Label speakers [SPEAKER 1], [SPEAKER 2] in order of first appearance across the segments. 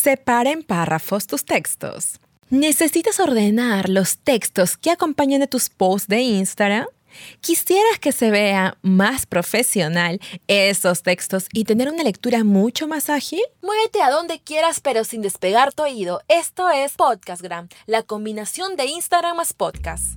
[SPEAKER 1] Separa en párrafos tus textos. ¿Necesitas ordenar los textos que acompañan de tus posts de Instagram? ¿Quisieras que se vea más profesional esos textos y tener una lectura mucho más ágil?
[SPEAKER 2] Muévete a donde quieras pero sin despegar tu oído. Esto es Podcastgram, la combinación de Instagram más podcast.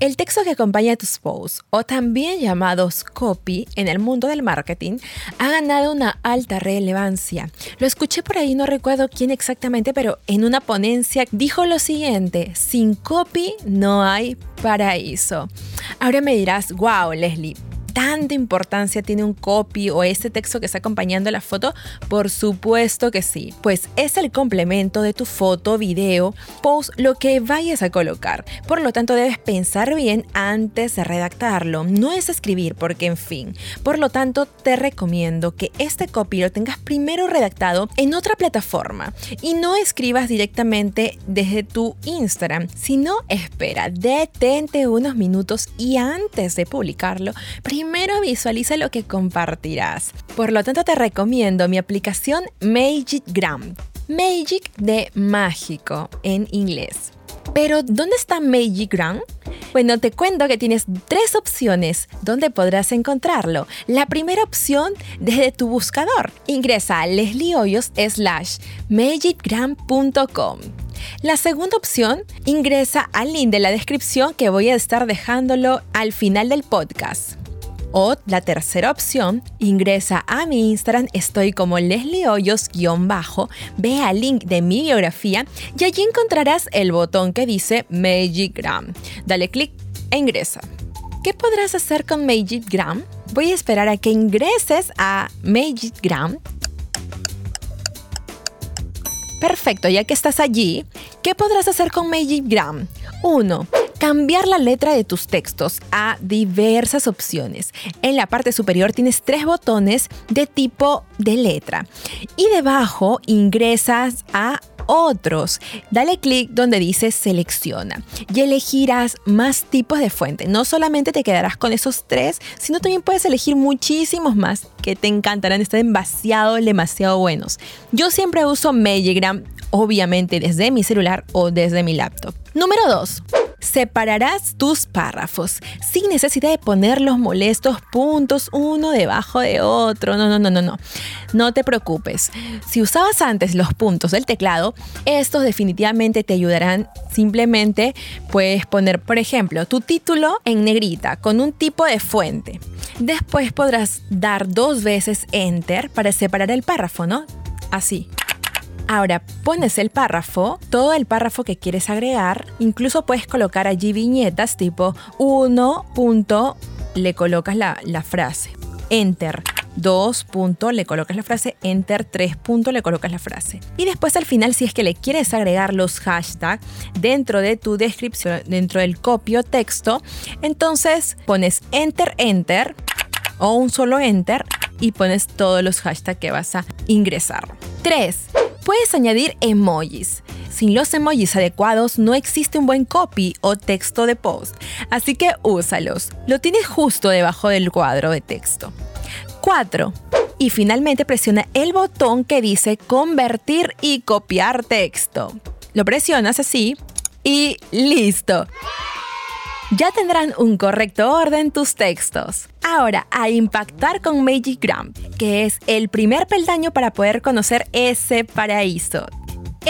[SPEAKER 1] El texto que acompaña a tus posts, o también llamados copy en el mundo del marketing, ha ganado una alta relevancia. Lo escuché por ahí, no recuerdo quién exactamente, pero en una ponencia dijo lo siguiente, sin copy no hay paraíso. Ahora me dirás, wow, Leslie, tanta importancia tiene un copy o ese texto que está acompañando la foto? Por supuesto que sí, pues es el complemento de tu foto, video, post, lo que vayas a colocar. Por lo tanto, debes pensar bien antes de redactarlo. No es escribir porque, en fin. Por lo tanto, te recomiendo que este copy lo tengas primero redactado en otra plataforma y no escribas directamente desde tu Instagram, sino espera, detente unos minutos y antes de publicarlo, primero visualiza lo que compartirás. Por lo tanto, te recomiendo mi aplicación MagicGram. Magic de mágico en inglés. Pero, ¿dónde está MagicGram? Bueno, te cuento que tienes tres opciones donde podrás encontrarlo. La primera opción desde tu buscador. Ingresa a lesliehoyos slash magicgram.com. La segunda opción, ingresa al link de la descripción que voy a estar dejándolo al final del podcast. O la tercera opción, ingresa a mi Instagram, estoy como Leslie Hoyos-bajo, ve al link de mi biografía y allí encontrarás el botón que dice Magicgram. Dale clic e ingresa. ¿Qué podrás hacer con Magicgram? Voy a esperar a que ingreses a Magicgram. Perfecto, ya que estás allí, ¿qué podrás hacer con Magicgram? 1 cambiar la letra de tus textos a diversas opciones. En la parte superior tienes tres botones de tipo de letra y debajo ingresas a otros. Dale clic donde dice selecciona y elegirás más tipos de fuente. No solamente te quedarás con esos tres, sino también puedes elegir muchísimos más que te encantarán, están demasiado, demasiado buenos. Yo siempre uso Magigram, obviamente desde mi celular o desde mi laptop. Número 2. Separarás tus párrafos sin necesidad de poner los molestos puntos uno debajo de otro. No, no, no, no, no. No te preocupes. Si usabas antes los puntos del teclado, estos definitivamente te ayudarán. Simplemente puedes poner, por ejemplo, tu título en negrita con un tipo de fuente. Después podrás dar dos veces enter para separar el párrafo, ¿no? Así. Ahora pones el párrafo, todo el párrafo que quieres agregar, incluso puedes colocar allí viñetas tipo 1. le colocas la, frase, enter. 2. le colocas la frase, enter 3. le colocas la frase. Y después al final, si es que le quieres agregar los hashtags dentro de tu descripción, dentro del copio texto, entonces pones enter, enter o un solo enter y pones todos los hashtags que vas a ingresar. 3. Puedes añadir emojis. Sin los emojis adecuados no existe un buen copy o texto de post, así que úsalos. Lo tienes justo debajo del cuadro de texto. 4. Y finalmente presiona el botón que dice convertir y copiar texto. Lo presionas así y listo ya tendrán un correcto orden tus textos. Ahora, a impactar con MagicGram, que es el primer peldaño para poder conocer ese paraíso.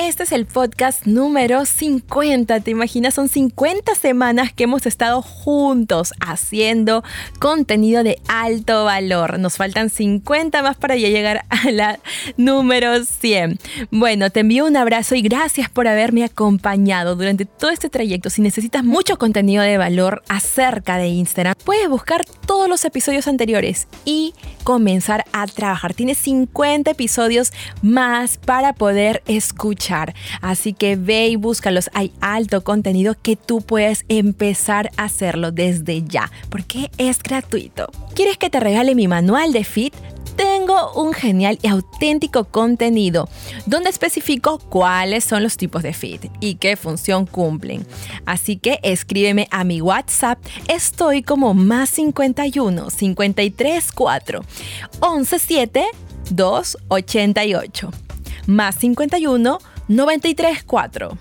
[SPEAKER 1] Este es el podcast número 50, ¿te imaginas? Son 50 semanas que hemos estado juntos haciendo contenido de alto valor. Nos faltan 50 más para ya llegar a la número 100. Bueno, te envío un abrazo y gracias por haberme acompañado durante todo este trayecto. Si necesitas mucho contenido de valor acerca de Instagram, puedes buscar todos los episodios anteriores y comenzar a trabajar. Tienes 50 episodios más para poder escuchar Así que ve y búscalos. Hay alto contenido que tú puedes empezar a hacerlo desde ya, porque es gratuito. ¿Quieres que te regale mi manual de fit? tengo un genial y auténtico contenido donde especifico cuáles son los tipos de fit y qué función cumplen. Así que escríbeme a mi WhatsApp. Estoy como más 51 53 4 11 7 288. Más 51 93 4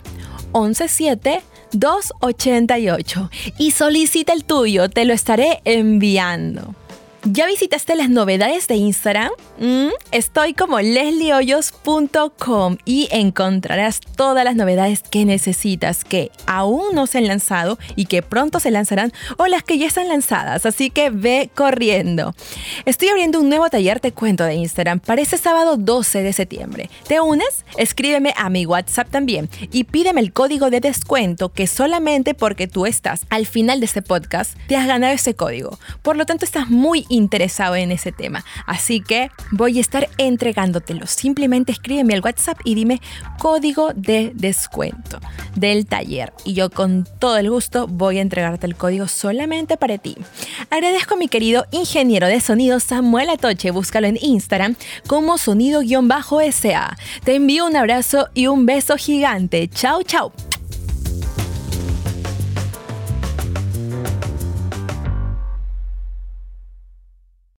[SPEAKER 1] 11 7 288 y solicita el tuyo, te lo estaré enviando. ¿Ya visitaste las novedades de Instagram? Mm, estoy como lesliehoyos.com y encontrarás todas las novedades que necesitas que aún no se han lanzado y que pronto se lanzarán o las que ya están lanzadas, así que ve corriendo. Estoy abriendo un nuevo taller de cuento de Instagram para este sábado 12 de septiembre. ¿Te unes? Escríbeme a mi WhatsApp también y pídeme el código de descuento que solamente porque tú estás al final de este podcast te has ganado ese código. Por lo tanto, estás muy interesado en ese tema. Así que voy a estar entregándotelo. Simplemente escríbeme al WhatsApp y dime código de descuento del taller. Y yo con todo el gusto voy a entregarte el código solamente para ti. Agradezco a mi querido ingeniero de sonido Samuel Atoche. Búscalo en Instagram como sonido-sa. Te envío un abrazo y un beso gigante. Chao, chao.